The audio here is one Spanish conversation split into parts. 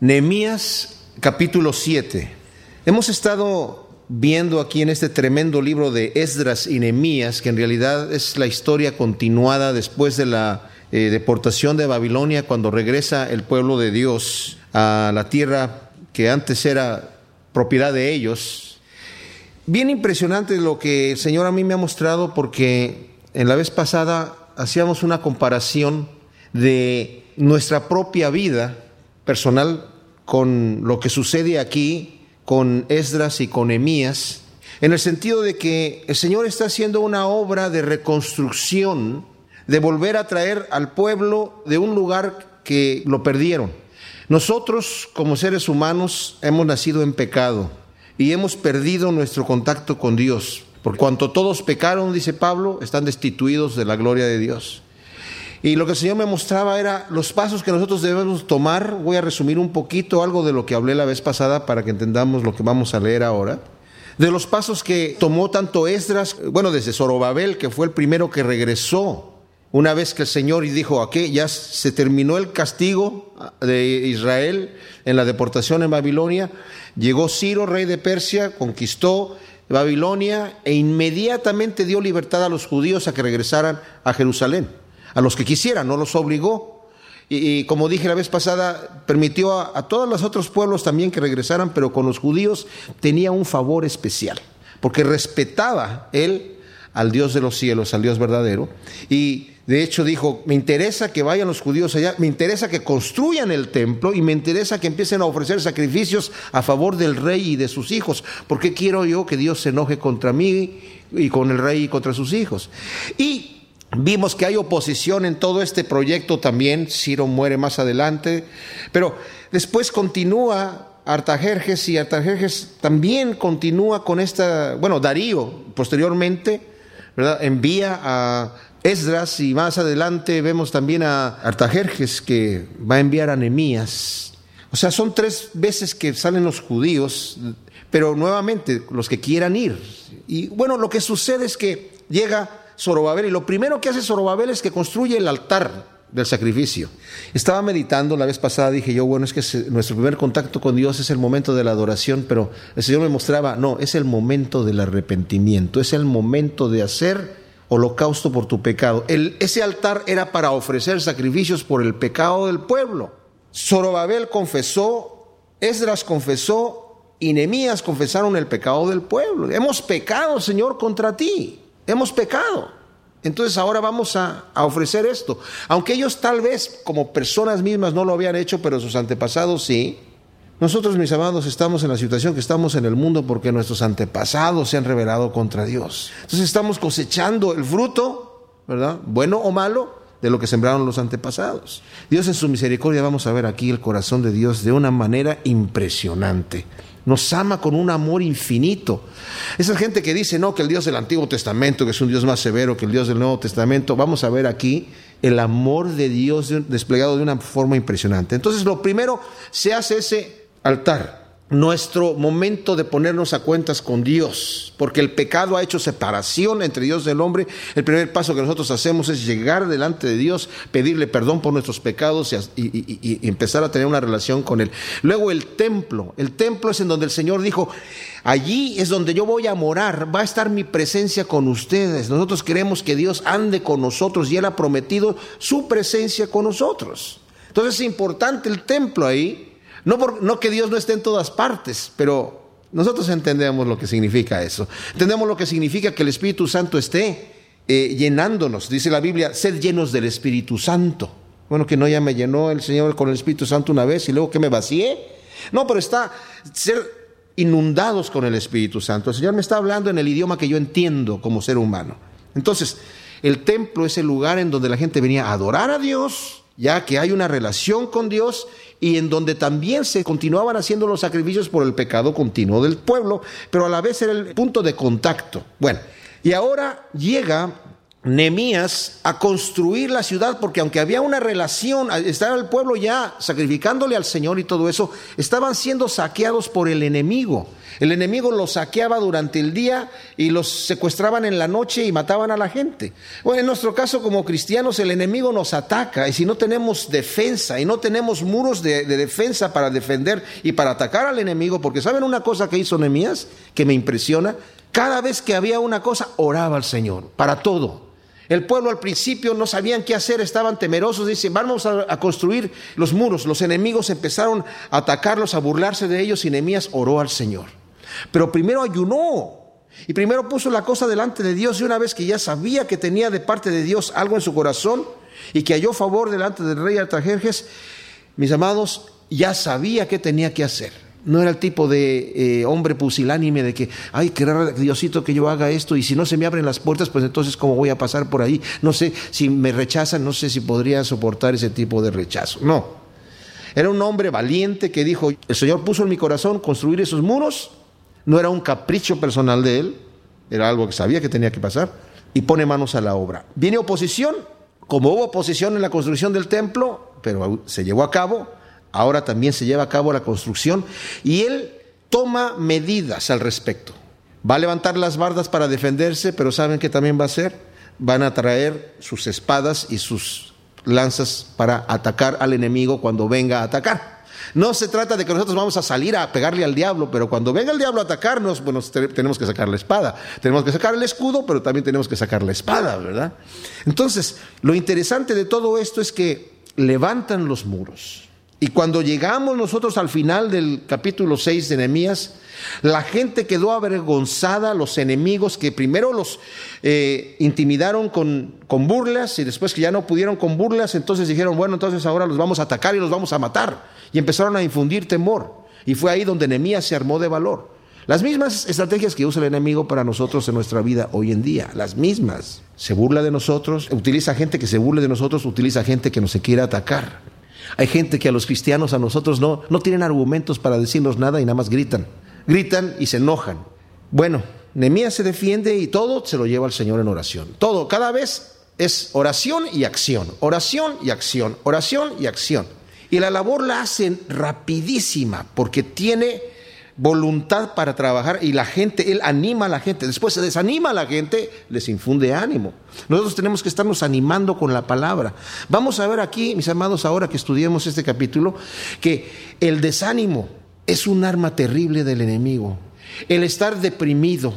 Nehemías capítulo 7. Hemos estado viendo aquí en este tremendo libro de Esdras y Nehemías, que en realidad es la historia continuada después de la eh, deportación de Babilonia, cuando regresa el pueblo de Dios a la tierra que antes era propiedad de ellos. Bien impresionante lo que el Señor a mí me ha mostrado porque en la vez pasada hacíamos una comparación de nuestra propia vida personal con lo que sucede aquí con Esdras y con Emías, en el sentido de que el Señor está haciendo una obra de reconstrucción, de volver a traer al pueblo de un lugar que lo perdieron. Nosotros como seres humanos hemos nacido en pecado y hemos perdido nuestro contacto con Dios. Por cuanto todos pecaron, dice Pablo, están destituidos de la gloria de Dios. Y lo que el Señor me mostraba era los pasos que nosotros debemos tomar. Voy a resumir un poquito algo de lo que hablé la vez pasada para que entendamos lo que vamos a leer ahora. De los pasos que tomó tanto Esdras, bueno, desde Zorobabel, que fue el primero que regresó, una vez que el Señor dijo, aquí ya se terminó el castigo de Israel en la deportación en Babilonia, llegó Ciro, rey de Persia, conquistó Babilonia e inmediatamente dio libertad a los judíos a que regresaran a Jerusalén a los que quisieran, no los obligó. Y, como dije la vez pasada, permitió a, todos los otros pueblos también que regresaran, pero con los judíos tenía un favor especial, porque respetaba él al Dios de los cielos, al Dios verdadero. Y de hecho dijo, me interesa que vayan los judíos allá, me interesa que construyan el templo y me interesa que empiecen a ofrecer sacrificios a favor del rey y de sus hijos, porque quiero yo que Dios se enoje contra mí y con el rey y contra sus hijos. Y Vimos que hay oposición en todo este proyecto también, Ciro muere más adelante, pero después continúa Artajerjes y Artajerjes también continúa con esta, bueno, Darío posteriormente, ¿verdad? Envía a Esdras y más adelante vemos también a Artajerjes que va a enviar a Nemías. O sea, son tres veces que salen los judíos, pero nuevamente los que quieran ir. Y bueno, lo que sucede es que llega Zorobabel. Y lo primero que hace Zorobabel es que construye el altar del sacrificio. Estaba meditando la vez pasada, dije yo, bueno, es que nuestro primer contacto con Dios es el momento de la adoración, pero el Señor me mostraba, no, es el momento del arrepentimiento, es el momento de hacer holocausto por tu pecado. Ese altar era para ofrecer sacrificios por el pecado del pueblo. Zorobabel confesó, Esdras confesó y Nemías confesaron el pecado del pueblo. Hemos pecado, Señor, contra ti hemos pecado. Entonces ahora vamos a, ofrecer esto. Aunque ellos tal vez como personas mismas no lo habían hecho, pero sus antepasados sí. Nosotros, mis amados, estamos en la situación que estamos en el mundo porque nuestros antepasados se han rebelado contra Dios. Entonces estamos cosechando el fruto, ¿verdad? Bueno o malo, de lo que sembraron los antepasados. Dios en su misericordia, vamos a ver aquí el corazón de Dios de una manera impresionante. Nos ama con un amor infinito. Esa gente que dice, no, que el Dios del Antiguo Testamento, que es un Dios más severo que el Dios del Nuevo Testamento, vamos a ver aquí el amor de Dios desplegado de una forma impresionante. Entonces, lo primero, se hace ese altar nuestro momento de ponernos a cuentas con Dios, porque el pecado ha hecho separación entre Dios y el hombre. El primer paso que nosotros hacemos es llegar delante de Dios, pedirle perdón por nuestros pecados y, empezar a tener una relación con Él. Luego el templo, el templo es en donde el Señor dijo, allí es donde yo voy a morar, va a estar mi presencia con ustedes. Nosotros queremos que Dios ande con nosotros y Él ha prometido su presencia con nosotros. Entonces es importante el templo ahí no, que Dios no esté en todas partes, pero nosotros entendemos lo que significa eso. Entendemos lo que significa que el Espíritu Santo esté eh, llenándonos. Dice la Biblia, sed llenos del Espíritu Santo. Bueno, que no ya me llenó el Señor con el Espíritu Santo una vez y luego que me vacié. No, pero está ser inundados con el Espíritu Santo. El Señor me está hablando en el idioma que yo entiendo como ser humano. Entonces, el templo es el lugar en donde la gente venía a adorar a Dios, ya que hay una relación con Dios y en donde también se continuaban haciendo los sacrificios por el pecado continuo del pueblo, pero a la vez era el punto de contacto. Bueno, y ahora llega Nemías a construir la ciudad, porque aunque había una relación, estaba el pueblo ya sacrificándole al Señor y todo eso, estaban siendo saqueados por el enemigo. El enemigo los saqueaba durante el día y los secuestraban en la noche y mataban a la gente. Bueno, en nuestro caso como cristianos el enemigo nos ataca y si no tenemos defensa y no tenemos muros de, de defensa para defender y para atacar al enemigo, porque ¿saben una cosa que hizo Nemías que me impresiona? Cada vez que había una cosa, oraba al Señor, para todo. El pueblo al principio no sabían qué hacer, estaban temerosos, dicen, vamos a, construir los muros. Los enemigos empezaron a atacarlos, a burlarse de ellos y Nehemías oró al Señor. Pero primero ayunó y primero puso la cosa delante de Dios y una vez que ya sabía que tenía de parte de Dios algo en su corazón y que halló favor delante del rey Artajerjes, mis amados, ya sabía qué tenía que hacer. No era el tipo de eh, hombre pusilánime de que, ay, querrá Diosito que yo haga esto y si no se me abren las puertas, pues entonces cómo voy a pasar por ahí. No sé si me rechazan, no sé si podría soportar ese tipo de rechazo. No. Era un hombre valiente que dijo, el Señor puso en mi corazón construir esos muros. No era un capricho personal de él, era algo que sabía que tenía que pasar y pone manos a la obra. Viene oposición, como hubo oposición en la construcción del templo, pero se llevó a cabo, ahora también se lleva a cabo la construcción y él toma medidas al respecto. Va a levantar las bardas para defenderse, pero ¿saben qué también va a hacer? Van a traer sus espadas y sus lanzas para atacar al enemigo cuando venga a atacar. No se trata de que nosotros vamos a salir a pegarle al diablo, pero cuando venga el diablo a atacarnos, bueno, tenemos que sacar la espada. Tenemos que sacar el escudo, pero también tenemos que sacar la espada, ¿verdad? Entonces, lo interesante de todo esto es que levantan los muros. Y cuando llegamos nosotros al final del capítulo 6 de Nehemías, la gente quedó avergonzada, los enemigos que primero los eh, intimidaron con, con burlas y después que ya no pudieron con burlas, entonces dijeron, bueno, entonces ahora los vamos a atacar y los vamos a matar. Y empezaron a infundir temor. Y fue ahí donde Nehemías se armó de valor. Las mismas estrategias que usa el enemigo para nosotros en nuestra vida hoy en día, las mismas. Se burla de nosotros, utiliza gente que se burle de nosotros, utiliza gente que nos se quiere atacar. Hay gente que a los cristianos, a nosotros no, no tienen argumentos para decirnos nada y nada más gritan. Gritan y se enojan. Bueno, Nemías se defiende y todo se lo lleva al Señor en oración. Todo, cada vez es oración y acción, oración y acción, oración y acción. Y la labor la hacen rapidísima porque tiene voluntad para trabajar y la gente, Él anima a la gente. Después se desanima a la gente, les infunde ánimo. Nosotros tenemos que estarnos animando con la palabra. Vamos a ver aquí, mis amados, ahora que estudiemos este capítulo, que el desánimo es un arma terrible del enemigo. El estar deprimido,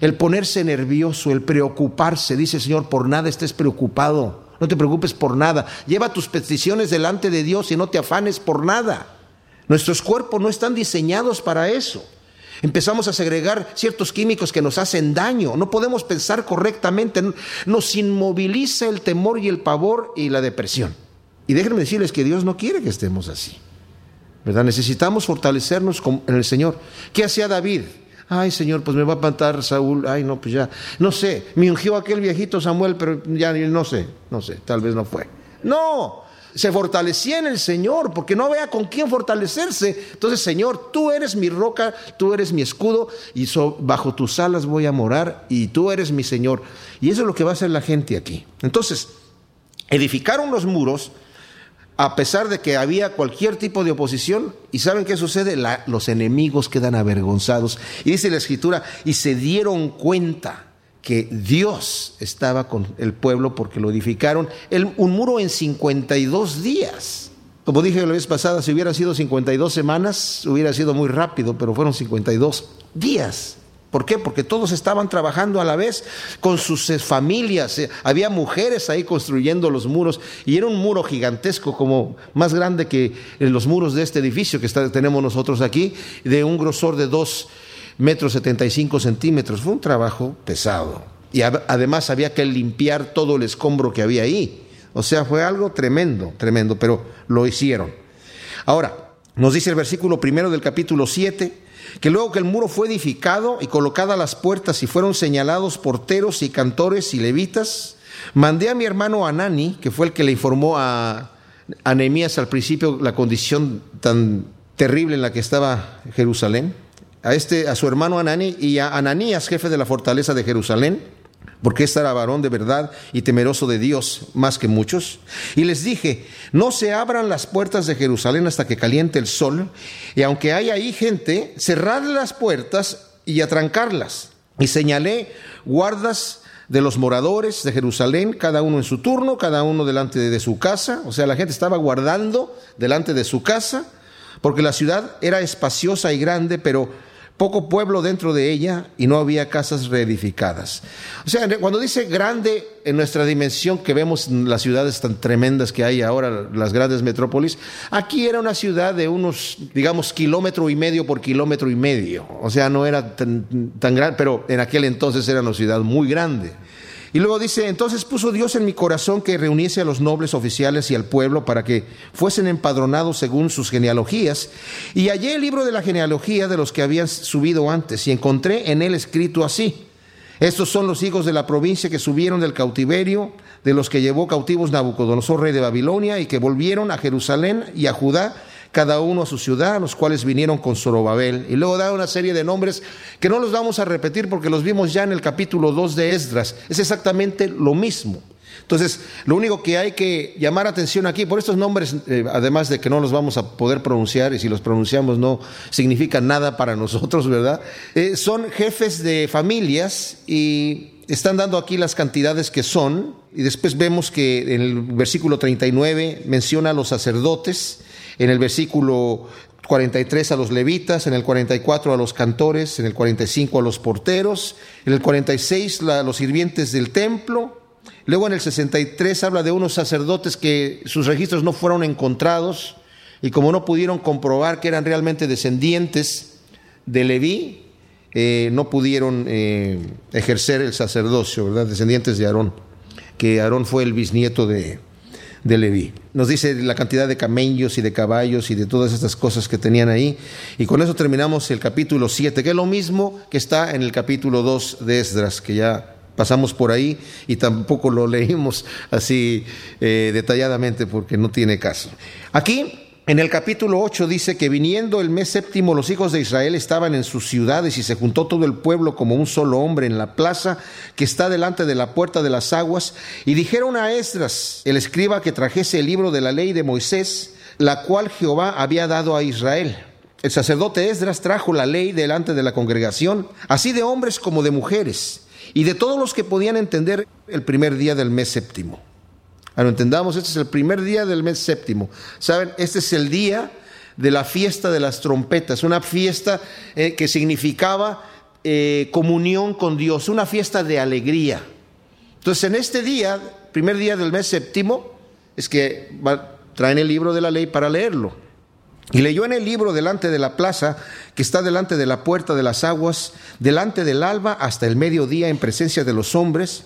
el ponerse nervioso, el preocuparse. Dice el Señor, por nada estés preocupado. No te preocupes por nada. Lleva tus peticiones delante de Dios y no te afanes por nada. Nuestros cuerpos no están diseñados para eso. Empezamos a segregar ciertos químicos que nos hacen daño. No podemos pensar correctamente. Nos inmoviliza el temor y el pavor y la depresión. Y déjenme decirles que Dios no quiere que estemos así. ¿Verdad? Necesitamos fortalecernos en el Señor. ¿Qué hacía David? Ay, Señor, pues me va a matar Saúl. Ay, no, pues ya. No sé. Me ungió aquel viejito Samuel, pero ya no sé. No sé. Tal vez no fue. No se fortalecía en el Señor, porque no vea con quién fortalecerse. Entonces, Señor, tú eres mi roca, tú eres mi escudo, y bajo tus alas voy a morar, y tú eres mi Señor. Y eso es lo que va a hacer la gente aquí. Entonces, edificaron los muros, a pesar de que había cualquier tipo de oposición, y ¿saben qué sucede? los enemigos quedan avergonzados. Y dice la escritura, y se dieron cuenta que Dios estaba con el pueblo porque lo edificaron un muro en 52 días. Como dije la vez pasada, si hubiera sido 52 semanas, hubiera sido muy rápido, pero fueron 52 días. ¿Por qué? Porque todos estaban trabajando a la vez con sus eh, familias. Eh, había mujeres ahí construyendo los muros y era un muro gigantesco, como más grande que los muros de este edificio que tenemos nosotros aquí, de un grosor de dos metros 75 centímetros. Fue un trabajo pesado. Y además había que limpiar todo el escombro que había ahí. O sea, fue algo tremendo, tremendo, pero lo hicieron. Ahora, nos dice el versículo primero del capítulo 7, que luego que el muro fue edificado y colocadas las puertas y fueron señalados porteros y cantores y levitas, mandé a mi hermano Anani, que fue el que le informó a, a al principio la condición tan terrible en la que estaba Jerusalén, a, este, a su hermano Anani y a Ananías, jefe de la fortaleza de Jerusalén, porque este era varón de verdad y temeroso de Dios más que muchos. Y les dije, no se abran las puertas de Jerusalén hasta que caliente el sol, y aunque haya ahí gente, cerrad las puertas y atrancarlas. Y señalé guardas de los moradores de Jerusalén, cada uno en su turno, cada uno delante de su casa, o sea, la gente estaba guardando delante de su casa, porque la ciudad era espaciosa y grande, pero poco pueblo dentro de ella y no había casas reedificadas. O sea, cuando dice grande en nuestra dimensión que vemos las ciudades tan tremendas que hay ahora, las grandes metrópolis, aquí era una ciudad de unos, digamos, kilómetro y medio por kilómetro y medio. O sea, no era tan, tan grande, pero en aquel entonces era una ciudad muy grande. Y luego dice, entonces puso Dios en mi corazón que reuniese a los nobles oficiales y al pueblo para que fuesen empadronados según sus genealogías. Y hallé el libro de la genealogía de los que habían subido antes y encontré en él escrito así. Estos son los hijos de la provincia que subieron del cautiverio, de los que llevó cautivos Nabucodonosor, rey de Babilonia, y que volvieron a Jerusalén y a Judá cada uno a su ciudad, los cuales vinieron con Zorobabel. Y luego da una serie de nombres que no los vamos a repetir porque los vimos ya en el capítulo 2 de Esdras. Es exactamente lo mismo. Entonces, lo único que hay que llamar atención aquí, por estos nombres, eh, además de que no los vamos a poder pronunciar, y si los pronunciamos no significan nada para nosotros, ¿verdad? Eh, son jefes de familias y están dando aquí las cantidades que son, y después vemos que en el versículo 39 menciona a los sacerdotes, en el versículo 43 a los levitas, en el 44 a los cantores, en el 45 a los porteros, en el 46 a los sirvientes del templo. Luego en el 63 habla de unos sacerdotes que sus registros no fueron encontrados y como no pudieron comprobar que eran realmente descendientes de Leví, eh, no pudieron eh, ejercer el sacerdocio, ¿verdad? Descendientes de Aarón, que Aarón fue el bisnieto de, de Leví. Nos dice la cantidad de camellos y de caballos y de todas estas cosas que tenían ahí. Y con eso terminamos el capítulo 7, que es lo mismo que está en el capítulo 2 de Esdras, que ya pasamos por ahí y tampoco lo leímos así eh, detalladamente porque no tiene caso. Aquí en el capítulo 8 dice que viniendo el mes séptimo los hijos de Israel estaban en sus ciudades y se juntó todo el pueblo como un solo hombre en la plaza que está delante de la puerta de las aguas y dijeron a Esdras, el escriba, que trajese el libro de la ley de Moisés, la cual Jehová había dado a Israel. El sacerdote Esdras trajo la ley delante de la congregación, así de hombres como de mujeres, y de todos los que podían entender el primer día del mes séptimo. A lo entendamos, este es el primer día del mes séptimo. ¿Saben? Este es el día de la fiesta de las trompetas, una fiesta eh, que significaba eh, comunión con Dios, una fiesta de alegría. Entonces, en este día, primer día del mes séptimo, es que traen el libro de la ley para leerlo. Y leyó en el libro delante de la plaza, que está delante de la puerta de las aguas, delante del alba hasta el mediodía en presencia de los hombres,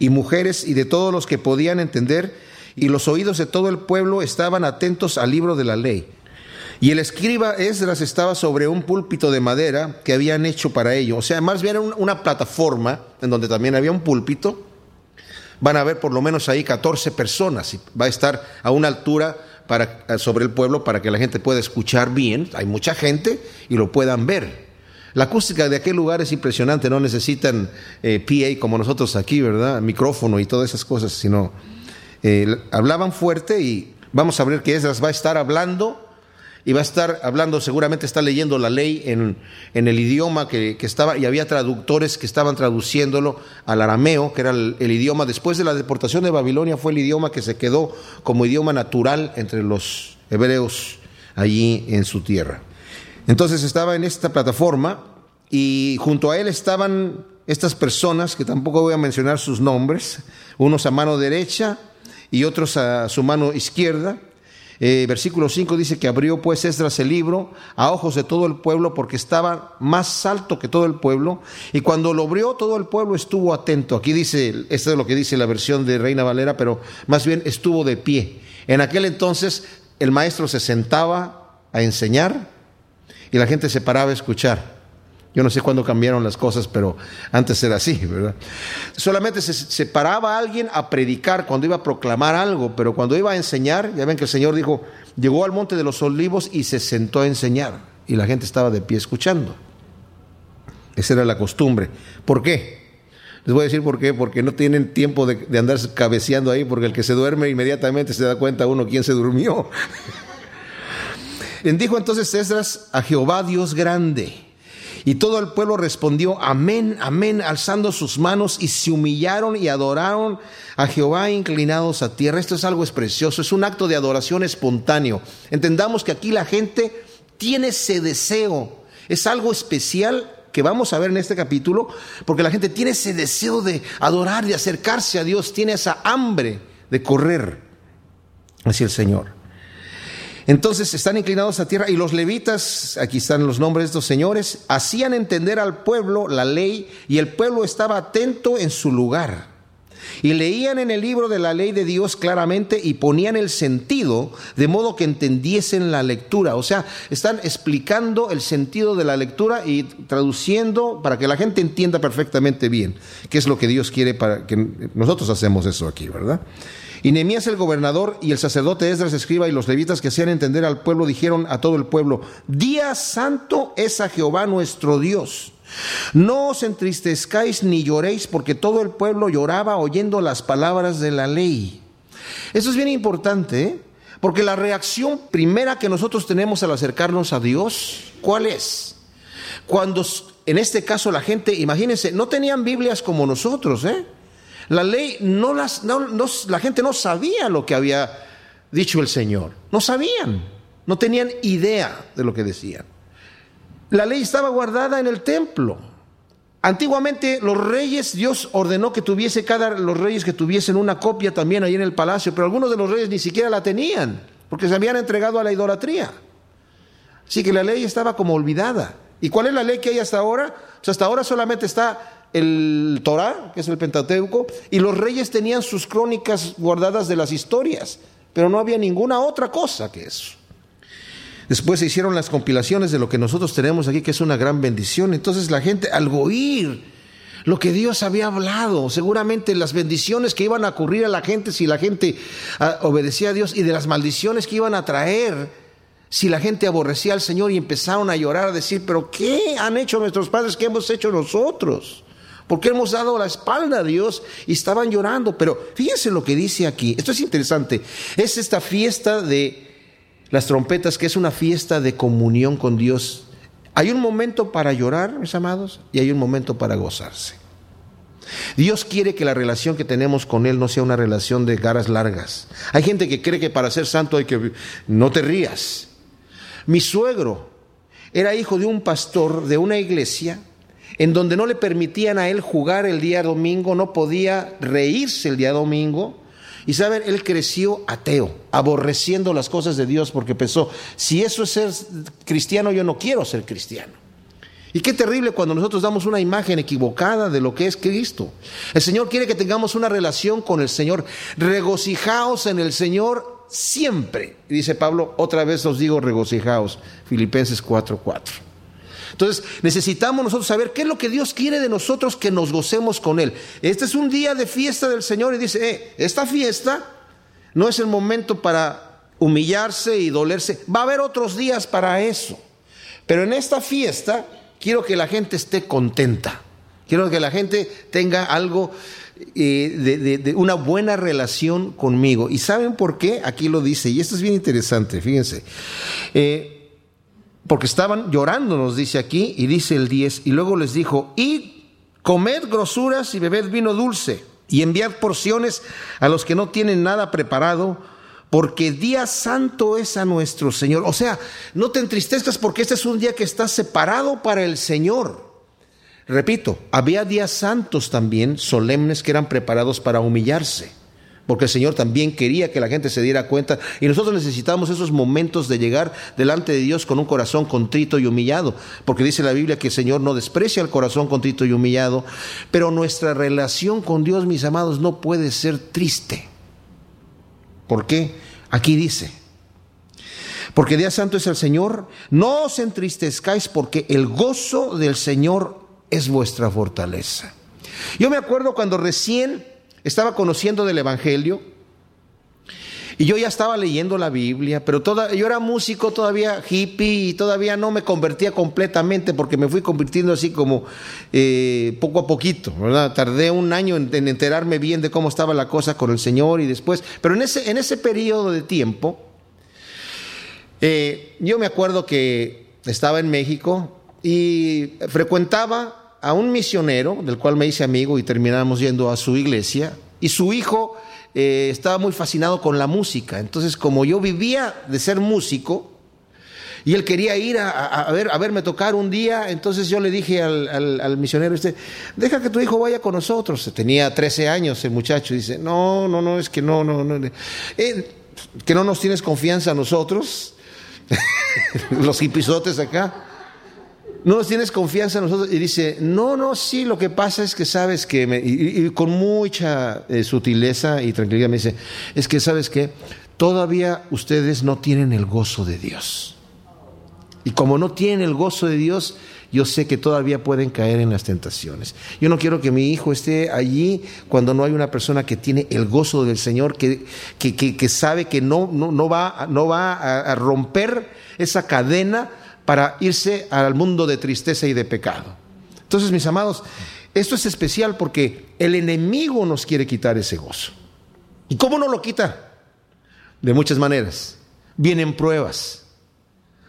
y mujeres y de todos los que podían entender, y los oídos de todo el pueblo estaban atentos al libro de la ley. Y el escriba Esdras estaba sobre un púlpito de madera que habían hecho para ello. O sea, más bien una plataforma en donde también había un púlpito. Van a ver por lo menos ahí 14 personas y va a estar a una altura para, sobre el pueblo para que la gente pueda escuchar bien. Hay mucha gente y lo puedan ver. La acústica de aquel lugar es impresionante, no necesitan eh, PA como nosotros aquí, ¿verdad? Micrófono y todas esas cosas, sino eh, hablaban fuerte y vamos a ver que Esdras va a estar hablando y va a estar hablando, seguramente está leyendo la ley en, el idioma que, estaba, y había traductores que estaban traduciéndolo al arameo, que era el, idioma, después de la deportación de Babilonia fue el idioma que se quedó como idioma natural entre los hebreos allí en su tierra. Entonces estaba en esta plataforma y junto a él estaban estas personas, que tampoco voy a mencionar sus nombres, unos a mano derecha y otros a su mano izquierda. Eh, versículo 5 dice que abrió pues Esdras el libro a ojos de todo el pueblo porque estaba más alto que todo el pueblo y cuando lo abrió todo el pueblo estuvo atento. Aquí dice, esto es lo que dice la versión de Reina Valera, pero más bien estuvo de pie. En aquel entonces el maestro se sentaba a enseñar y la gente se paraba a escuchar. Yo no sé cuándo cambiaron las cosas, pero antes era así, ¿verdad? Solamente se, paraba alguien a predicar cuando iba a proclamar algo, pero cuando iba a enseñar, ya ven que el Señor dijo, llegó al monte de los olivos y se sentó a enseñar, y la gente estaba de pie escuchando. Esa era la costumbre. ¿Por qué? Les voy a decir por qué, porque no tienen tiempo de, de andar cabeceando ahí, porque el que se duerme inmediatamente se da cuenta uno quién se durmió. Bendijo entonces Esdras a Jehová Dios grande. Y todo el pueblo respondió, amén, amén, alzando sus manos y se humillaron y adoraron a Jehová inclinados a tierra. Esto es algo precioso, es un acto de adoración espontáneo. Entendamos que aquí la gente tiene ese deseo, es algo especial que vamos a ver en este capítulo, porque la gente tiene ese deseo de adorar, de acercarse a Dios, tiene esa hambre de correr hacia el Señor. Entonces están inclinados a tierra y los levitas, aquí están los nombres de estos señores, hacían entender al pueblo la ley y el pueblo estaba atento en su lugar. Y leían en el libro de la ley de Dios claramente y ponían el sentido de modo que entendiesen la lectura. O sea, están explicando el sentido de la lectura y traduciendo para que la gente entienda perfectamente bien qué es lo que Dios quiere para que nosotros hacemos eso aquí, ¿verdad? Y Nehemías el gobernador y el sacerdote Esdras escriba y los levitas que hacían entender al pueblo dijeron a todo el pueblo, día santo es a Jehová nuestro Dios. No os entristezcáis ni lloréis porque todo el pueblo lloraba oyendo las palabras de la ley. Eso es bien importante, ¿eh? porque la reacción primera que nosotros tenemos al acercarnos a Dios, ¿cuál es? Cuando en este caso la gente, imagínense, no tenían Biblias como nosotros, ¿eh? La ley no las, la gente no sabía lo que había dicho el Señor. No sabían, no tenían idea de lo que decían. La ley estaba guardada en el templo. Antiguamente los reyes, Dios ordenó que tuviese cada los reyes que tuviesen una copia también ahí en el palacio, pero algunos de los reyes ni siquiera la tenían, porque se habían entregado a la idolatría. Así que la ley estaba como olvidada. ¿Y cuál es la ley que hay hasta ahora? Pues hasta ahora solamente está el Torah, que es el Pentateuco, y los reyes tenían sus crónicas guardadas de las historias, pero no había ninguna otra cosa que eso. Después se hicieron las compilaciones de lo que nosotros tenemos aquí, que es una gran bendición. Entonces la gente, al oír lo que Dios había hablado, seguramente las bendiciones que iban a ocurrir a la gente si la gente ah, obedecía a Dios y de las maldiciones que iban a traer si la gente aborrecía al Señor y empezaron a llorar, a decir, pero ¿qué han hecho nuestros padres? ¿Qué hemos hecho nosotros? Porque hemos dado la espalda a Dios y estaban llorando. Pero fíjense lo que dice aquí, esto es interesante, es esta fiesta de las trompetas que es una fiesta de comunión con Dios. Hay un momento para llorar, mis amados, y hay un momento para gozarse. Dios quiere que la relación que tenemos con Él no sea una relación de garas largas. Hay gente que cree que para ser santo hay que... No te rías. Mi suegro era hijo de un pastor de una iglesia en donde no le permitían a él jugar el día domingo, no podía reírse el día domingo. Y saben, él creció ateo, aborreciendo las cosas de Dios porque pensó, si eso es ser cristiano, yo no quiero ser cristiano. Y qué terrible cuando nosotros damos una imagen equivocada de lo que es Cristo. El Señor quiere que tengamos una relación con el Señor. Regocijaos en el Señor siempre. Y dice Pablo, otra vez os digo regocijaos. Filipenses 4:4. Entonces necesitamos nosotros saber qué es lo que Dios quiere de nosotros que nos gocemos con Él. Este es un día de fiesta del Señor y dice, eh, esta fiesta no es el momento para humillarse y dolerse. Va a haber otros días para eso. Pero en esta fiesta quiero que la gente esté contenta. Quiero que la gente tenga algo eh, de, una buena relación conmigo. ¿Y saben por qué? Aquí lo dice, y esto es bien interesante, fíjense. Eh, porque estaban llorando, nos dice aquí, y dice el 10, y luego les dijo, y comed grosuras y bebed vino dulce, y enviad porciones a los que no tienen nada preparado, porque día santo es a nuestro Señor. O sea, no te entristezcas porque este es un día que está separado para el Señor. Repito, había días santos también, solemnes, que eran preparados para humillarse porque el Señor también quería que la gente se diera cuenta y nosotros necesitamos esos momentos de llegar delante de Dios con un corazón contrito y humillado, porque dice la Biblia que el Señor no desprecia el corazón contrito y humillado, pero nuestra relación con Dios, mis amados, no puede ser triste. ¿Por qué? Aquí dice, porque día santo es el Señor, no os entristezcáis porque el gozo del Señor es vuestra fortaleza. Yo me acuerdo cuando recién estaba conociendo del Evangelio Y yo ya estaba leyendo la Biblia, pero toda, yo era músico todavía hippie y todavía no me convertía completamente porque me fui convirtiendo así como eh, poco a poquito, ¿verdad? Tardé un año en, enterarme bien de cómo estaba la cosa con el Señor y después, pero en ese, en ese periodo de tiempo, eh, yo me acuerdo que estaba en México y frecuentaba a un misionero del cual me hice amigo y terminamos yendo a su iglesia y su hijo eh, estaba muy fascinado con la música. Entonces, como yo vivía de ser músico, y él quería ir a, ver, a verme tocar un día, entonces yo le dije al, misionero este, deja que tu hijo vaya con nosotros. Tenía 13 años el muchacho, dice, no, no, no, es que no, no, no. Eh, que no nos tienes confianza a nosotros, los hipisotes acá no nos tienes confianza en nosotros. Y dice, no, no, sí, lo que pasa es que sabes que, y, con mucha eh, sutileza y tranquilidad me dice, es que sabes que todavía ustedes no tienen el gozo de Dios. Y como no tienen el gozo de Dios, yo sé que todavía pueden caer en las tentaciones. Yo no quiero que mi hijo esté allí cuando no hay una persona que tiene el gozo del Señor, que, que, sabe que no, no, no va, no va a romper esa cadena para irse al mundo de tristeza y de pecado. Entonces, mis amados, esto es especial porque el enemigo nos quiere quitar ese gozo. ¿Y cómo no lo quita? De muchas maneras. Vienen pruebas.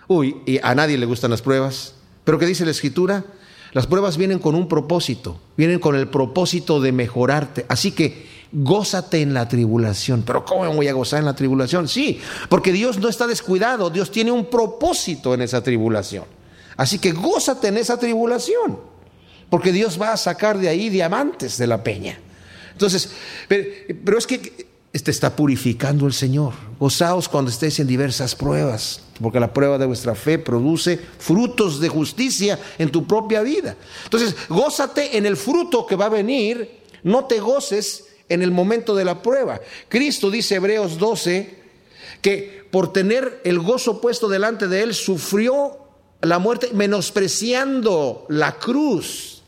Uy, y a nadie le gustan las pruebas. Pero ¿qué dice la escritura? Las pruebas vienen con un propósito, vienen con el propósito de mejorarte. Así que gózate en la tribulación. Pero ¿cómo voy a gozar en la tribulación? Sí, porque Dios no está descuidado, Dios tiene un propósito en esa tribulación. Así que gózate en esa tribulación, porque Dios va a sacar de ahí diamantes de la peña. Entonces, pero, es que te este está purificando el Señor. Gozaos cuando estéis en diversas pruebas, porque la prueba de vuestra fe produce frutos de justicia en tu propia vida. Entonces, gózate en el fruto que va a venir, no te goces en el momento de la prueba. Cristo dice Hebreos 12 que por tener el gozo puesto delante de él sufrió la muerte menospreciando la cruz.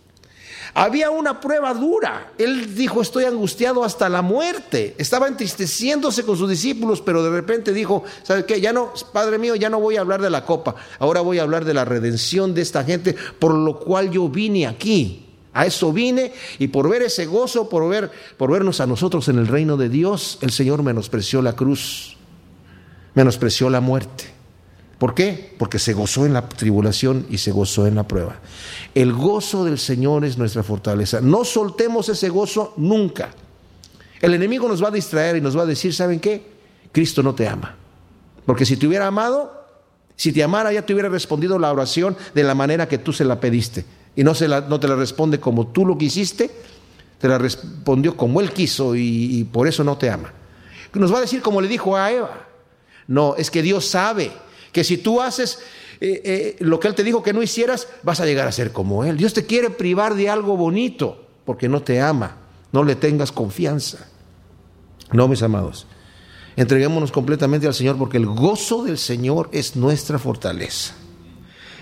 Había una prueba dura. Él dijo, estoy angustiado hasta la muerte. Estaba entristeciéndose con sus discípulos, pero de repente dijo, ¿sabes qué? Ya no, Padre mío, ya no voy a hablar de la copa. Ahora voy a hablar de la redención de esta gente, por lo cual yo vine aquí. A eso vine y por ver ese gozo, por, ver, por vernos a nosotros en el reino de Dios, el Señor menospreció la cruz, menospreció la muerte. ¿Por qué? Porque se gozó en la tribulación y se gozó en la prueba. El gozo del Señor es nuestra fortaleza. No soltemos ese gozo nunca. El enemigo nos va a distraer y nos va a decir, ¿saben qué? Cristo no te ama. Porque si te hubiera amado, si te amara ya te hubiera respondido la oración de la manera que tú se la pediste y no, se no te la responde como tú lo quisiste, te la respondió como él quiso y, por eso no te ama. Nos va a decir como le dijo a Eva. No, es que Dios sabe que si tú haces eh, eh, lo que Él te dijo que no hicieras, vas a llegar a ser como Él. Dios te quiere privar de algo bonito porque no te ama. No le tengas confianza. No, mis amados. Entreguémonos completamente al Señor porque el gozo del Señor es nuestra fortaleza.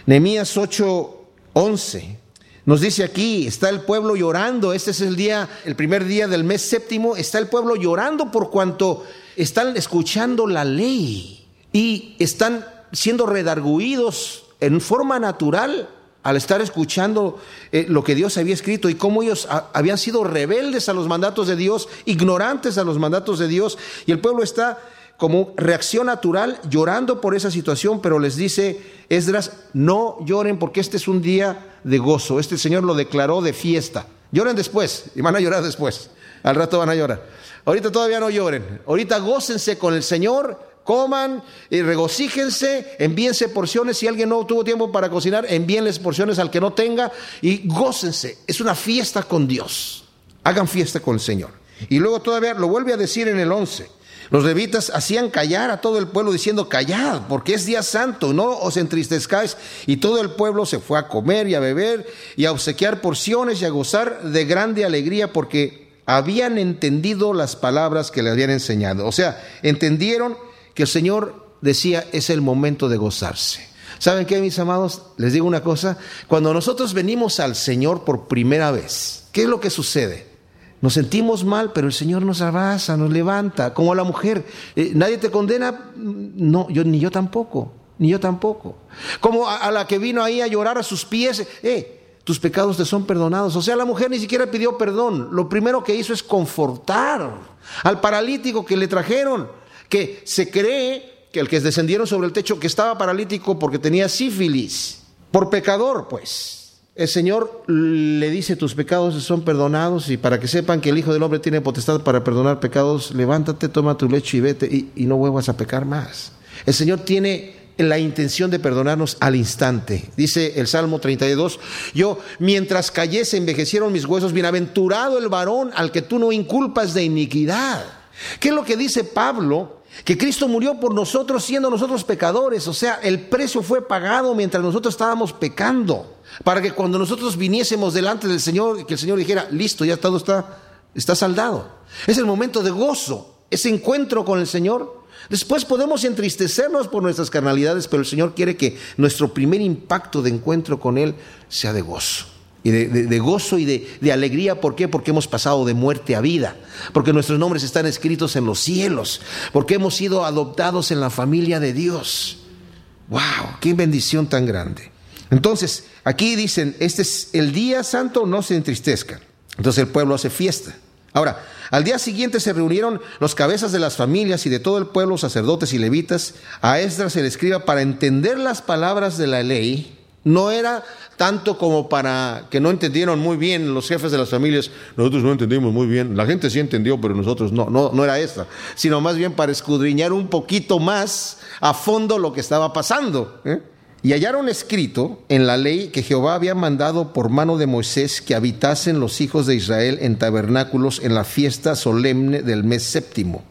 Nehemías 8, 11 nos dice aquí, está el pueblo llorando, este es el día, el primer día del mes séptimo, está el pueblo llorando por cuanto están escuchando la ley y están siendo redarguidos en forma natural al estar escuchando eh, lo que Dios había escrito y cómo ellos habían sido rebeldes a los mandatos de Dios, ignorantes a los mandatos de Dios, y el pueblo está como reacción natural llorando por esa situación, pero les dice Esdras, no lloren porque este es un día de gozo. Este Señor lo declaró de fiesta. Lloren después y van a llorar después. Al rato van a llorar. Ahorita todavía no lloren. Ahorita gócense con el Señor, coman y regocíjense, envíense porciones. Si alguien no tuvo tiempo para cocinar, envíenles porciones al que no tenga y gócense. Es una fiesta con Dios. Hagan fiesta con el Señor. Y luego todavía lo vuelve a decir en el 11. Los levitas hacían callar a todo el pueblo diciendo, callad, porque es día santo, no os entristezcáis. Y todo el pueblo se fue a comer y a beber y a obsequiar porciones y a gozar de grande alegría porque habían entendido las palabras que le habían enseñado. O sea, entendieron que el Señor decía, es el momento de gozarse. ¿Saben qué, mis amados? Les digo una cosa, cuando nosotros venimos al Señor por primera vez, ¿qué es lo que sucede? Nos sentimos mal, pero el Señor nos abraza, nos levanta, como a la mujer. Eh, nadie te condena, no, yo ni yo tampoco, ni yo tampoco. Como a, a, la que vino ahí a llorar a sus pies, eh, tus pecados te son perdonados. O sea, la mujer ni siquiera pidió perdón. Lo primero que hizo es confortar al paralítico que le trajeron, que se cree que el que descendieron sobre el techo, que estaba paralítico porque tenía sífilis, por pecador, pues el Señor le dice, tus pecados son perdonados y para que sepan que el Hijo del Hombre tiene potestad para perdonar pecados, levántate, toma tu lecho y vete y, no vuelvas a pecar más. El Señor tiene la intención de perdonarnos al instante. Dice el Salmo 32, yo mientras cayese envejecieron mis huesos, bienaventurado el varón al que tú no inculpas de iniquidad. ¿Qué es lo que dice Pablo? Que Cristo murió por nosotros siendo nosotros pecadores, o sea, el precio fue pagado mientras nosotros estábamos pecando, para que cuando nosotros viniésemos delante del Señor, que el Señor dijera, listo, ya todo está, está saldado. Es el momento de gozo, ese encuentro con el Señor. Después podemos entristecernos por nuestras carnalidades, pero el Señor quiere que nuestro primer impacto de encuentro con Él sea de gozo y de, de, gozo y de, de, alegría. ¿Por qué? Porque hemos pasado de muerte a vida, porque nuestros nombres están escritos en los cielos, porque hemos sido adoptados en la familia de Dios. ¡Wow! ¡Qué bendición tan grande! Entonces, aquí dicen, este es el día santo, no se entristezcan. Entonces el pueblo hace fiesta. Ahora, al día siguiente se reunieron los cabezas de las familias y de todo el pueblo, sacerdotes y levitas, a Esdras el escriba para entender las palabras de la ley. No era tanto como para que no entendieron muy bien los jefes de las familias, nosotros no entendimos muy bien, la gente sí entendió, pero nosotros no, no, no era esta, sino más bien para escudriñar un poquito más a fondo lo que estaba pasando. ¿eh? Y hallaron escrito en la ley que Jehová había mandado por mano de Moisés que habitasen los hijos de Israel en tabernáculos en la fiesta solemne del mes séptimo,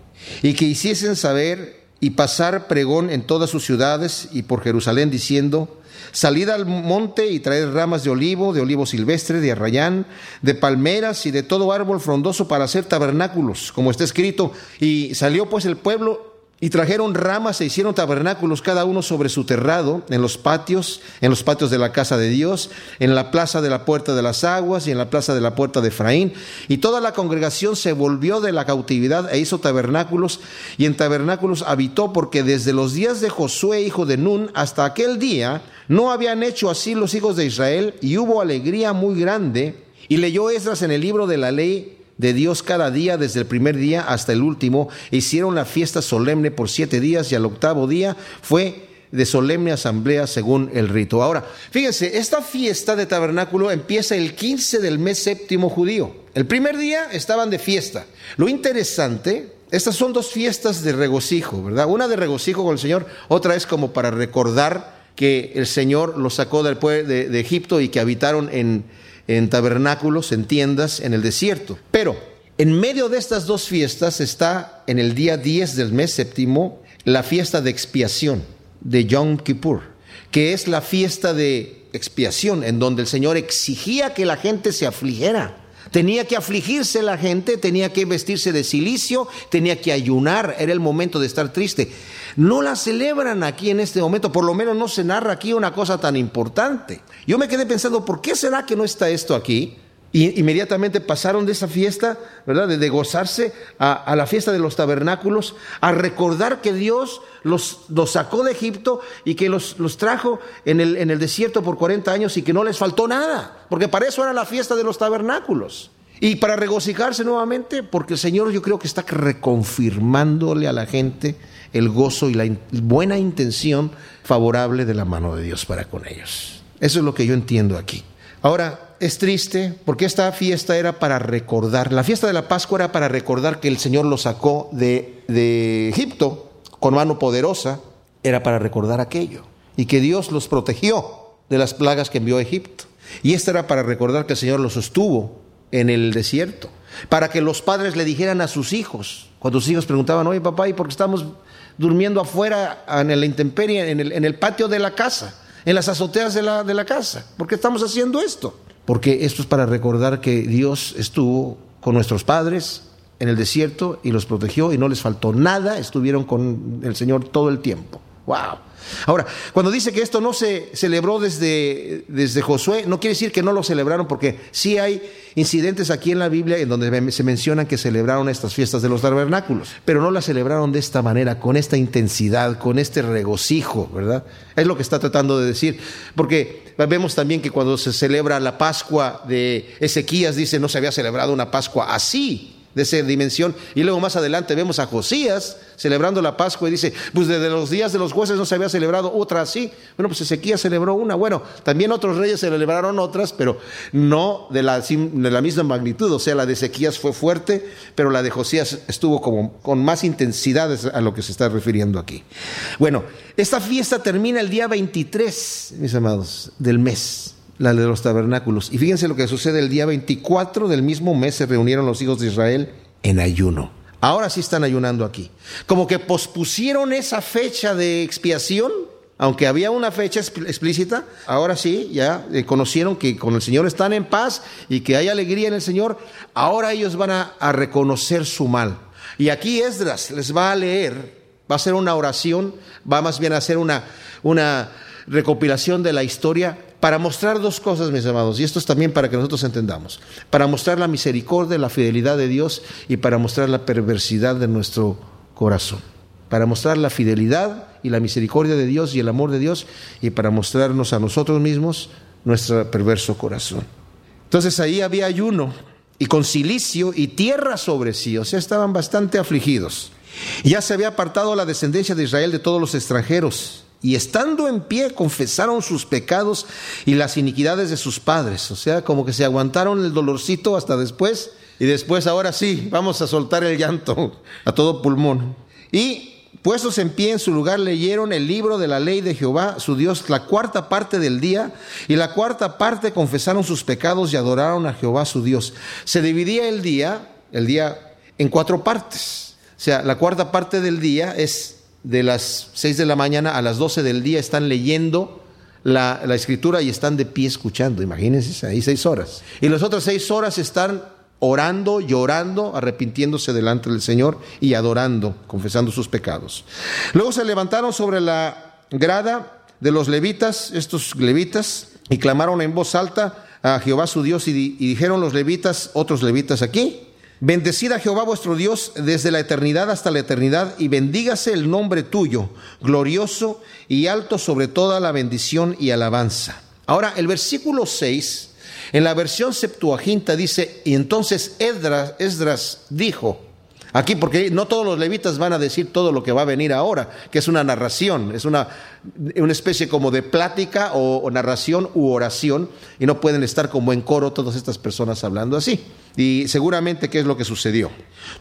y que hiciesen saber y pasar pregón en todas sus ciudades y por Jerusalén diciendo, Salid al monte y traed ramas de olivo, de olivo silvestre, de arrayán, de palmeras y de todo árbol frondoso para hacer tabernáculos, como está escrito. Y salió pues el pueblo y trajeron ramas e hicieron tabernáculos cada uno sobre su terrado, en los patios, en los patios de la casa de Dios, en la plaza de la puerta de las aguas y en la plaza de la puerta de Efraín. Y toda la congregación se volvió de la cautividad e hizo tabernáculos, y en tabernáculos habitó, porque desde los días de Josué, hijo de Nun, hasta aquel día, no habían hecho así los hijos de Israel, y hubo alegría muy grande. Y leyó Esdras en el libro de la ley de Dios cada día, desde el primer día hasta el último. Hicieron la fiesta solemne por siete días y al octavo día fue de solemne asamblea según el rito. Ahora, fíjense, esta fiesta de tabernáculo empieza el 15 del mes séptimo judío. El primer día estaban de fiesta. Lo interesante, estas son dos fiestas de regocijo, ¿verdad? Una de regocijo con el Señor, otra es como para recordar que el Señor los sacó del pueblo de, de Egipto y que habitaron en, en tabernáculos, en tiendas, en el desierto. Pero en medio de estas dos fiestas está en el día 10 del mes séptimo la fiesta de expiación de Yom Kippur, que es la fiesta de expiación en donde el Señor exigía que la gente se afligiera. Tenía que afligirse la gente, tenía que vestirse de silicio, tenía que ayunar, era el momento de estar triste. No la celebran aquí en este momento, por lo menos no se narra aquí una cosa tan importante. Yo me quedé pensando, ¿por qué será que no está esto aquí? Y inmediatamente pasaron de esa fiesta, ¿verdad? De, gozarse a, la fiesta de los tabernáculos, a recordar que Dios los, sacó de Egipto y que los, trajo en el, desierto por 40 años y que no les faltó nada, porque para eso era la fiesta de los tabernáculos. Y para regocijarse nuevamente, porque el Señor yo creo que está reconfirmándole a la gente el gozo y la buena intención favorable de la mano de Dios para con ellos. Eso es lo que yo entiendo aquí. Ahora, es triste porque esta fiesta era para recordar, la fiesta de la Pascua era para recordar que el Señor los sacó de, Egipto con mano poderosa, era para recordar aquello y que Dios los protegió de las plagas que envió a Egipto. Y esta era para recordar que el Señor los sostuvo en el desierto, para que los padres le dijeran a sus hijos, cuando sus hijos preguntaban, oye papá, ¿y por qué estamos durmiendo afuera en la intemperie, en el, en el patio de la casa, en las azoteas de la, de la casa? ¿Por qué estamos haciendo esto? Porque esto es para recordar que Dios estuvo con nuestros padres en el desierto y los protegió y no les faltó nada, estuvieron con el Señor todo el tiempo. Wow. Ahora, cuando dice que esto no se celebró desde, desde Josué, no quiere decir que no lo celebraron, porque sí hay incidentes aquí en la Biblia en donde se mencionan que celebraron estas fiestas de los tabernáculos, pero no las celebraron de esta manera, con esta intensidad, con este regocijo, ¿verdad? Es lo que está tratando de decir, porque vemos también que cuando se celebra la Pascua de Ezequías, dice, no se había celebrado una Pascua así, de esa dimensión. Y luego más adelante vemos a Josías celebrando la Pascua y dice, pues desde los días de los jueces no se había celebrado otra así. Bueno, pues Ezequías celebró una. Bueno, también otros reyes celebraron otras, pero no de la, de la misma magnitud. O sea, la de Ezequías fue fuerte, pero la de Josías estuvo como con más intensidad a lo que se está refiriendo aquí. Bueno, esta fiesta termina el día 23, mis amados, del mes la de los tabernáculos. Y fíjense lo que sucede el día 24 del mismo mes se reunieron los hijos de Israel en ayuno. Ahora sí están ayunando aquí. Como que pospusieron esa fecha de expiación, aunque había una fecha explícita, ahora sí, ya eh, conocieron que con el Señor están en paz y que hay alegría en el Señor, ahora ellos van a, reconocer su mal. Y aquí Esdras les va a leer, va a hacer una oración, va más bien a hacer una, una recopilación de la historia para mostrar dos cosas, mis amados, y esto es también para que nosotros entendamos, para mostrar la misericordia, la fidelidad de Dios y para mostrar la perversidad de nuestro corazón, para mostrar la fidelidad y la misericordia de Dios y el amor de Dios y para mostrarnos a nosotros mismos nuestro perverso corazón. Entonces ahí había ayuno y con silicio y tierra sobre sí, o sea, estaban bastante afligidos. Ya se había apartado la descendencia de Israel de todos los extranjeros y estando en pie confesaron sus pecados y las iniquidades de sus padres. O sea, como que se aguantaron el dolorcito hasta después y después ahora sí, vamos a soltar el llanto a todo pulmón. Y puestos en pie en su lugar leyeron el libro de la ley de Jehová, su Dios, la cuarta parte del día y la cuarta parte confesaron sus pecados y adoraron a Jehová su Dios. Se dividía el día, el día en cuatro partes. O sea, la cuarta parte del día es de las 6 de la mañana a las 12 del día están leyendo la, escritura y están de pie escuchando. Imagínense, ahí seis horas. Y las otras seis horas están orando, llorando, arrepintiéndose delante del Señor y adorando, confesando sus pecados. Luego se levantaron sobre la grada de los levitas, estos levitas, y clamaron en voz alta a Jehová su Dios y dijeron los levitas, otros levitas aquí, Bendecid a Jehová vuestro Dios desde la eternidad hasta la eternidad y bendígase el nombre tuyo, glorioso y alto sobre toda la bendición y alabanza. Ahora, el versículo 6, en la versión Septuaginta dice, y entonces Esdras, Esdras dijo, Aquí, porque no todos los levitas van a decir todo lo que va a venir ahora, que es una narración, es una, una especie como de plática o, narración u oración, y no pueden estar como en coro todas estas personas hablando así. Y seguramente, ¿qué es lo que sucedió?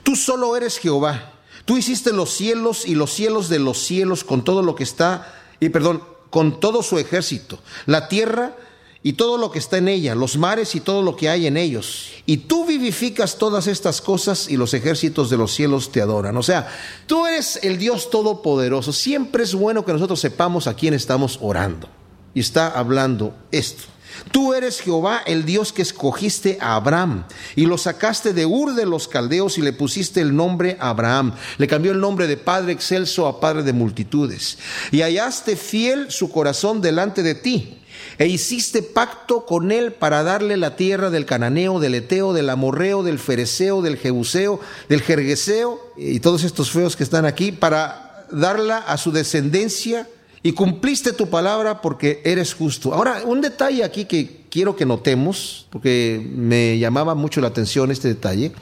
Tú solo eres Jehová. Tú hiciste los cielos y los cielos de los cielos con todo lo que está, y perdón, con todo su ejército. La tierra y todo lo que está en ella, los mares y todo lo que hay en ellos. Y tú vivificas todas estas cosas y los ejércitos de los cielos te adoran. O sea, tú eres el Dios todopoderoso. Siempre es bueno que nosotros sepamos a quién estamos orando. Y está hablando esto. Tú eres Jehová, el Dios que escogiste a Abraham y lo sacaste de Ur de los Caldeos y le pusiste el nombre Abraham. Le cambió el nombre de Padre excelso a Padre de multitudes. Y hallaste fiel su corazón delante de ti e hiciste pacto con él para darle la tierra del cananeo, del eteo, del amorreo, del fereceo, del jebuseo, del jergueseo y todos estos feos que están aquí para darla a su descendencia y cumpliste tu palabra porque eres justo. Ahora, un detalle aquí que quiero que notemos, porque me llamaba mucho la atención este detalle,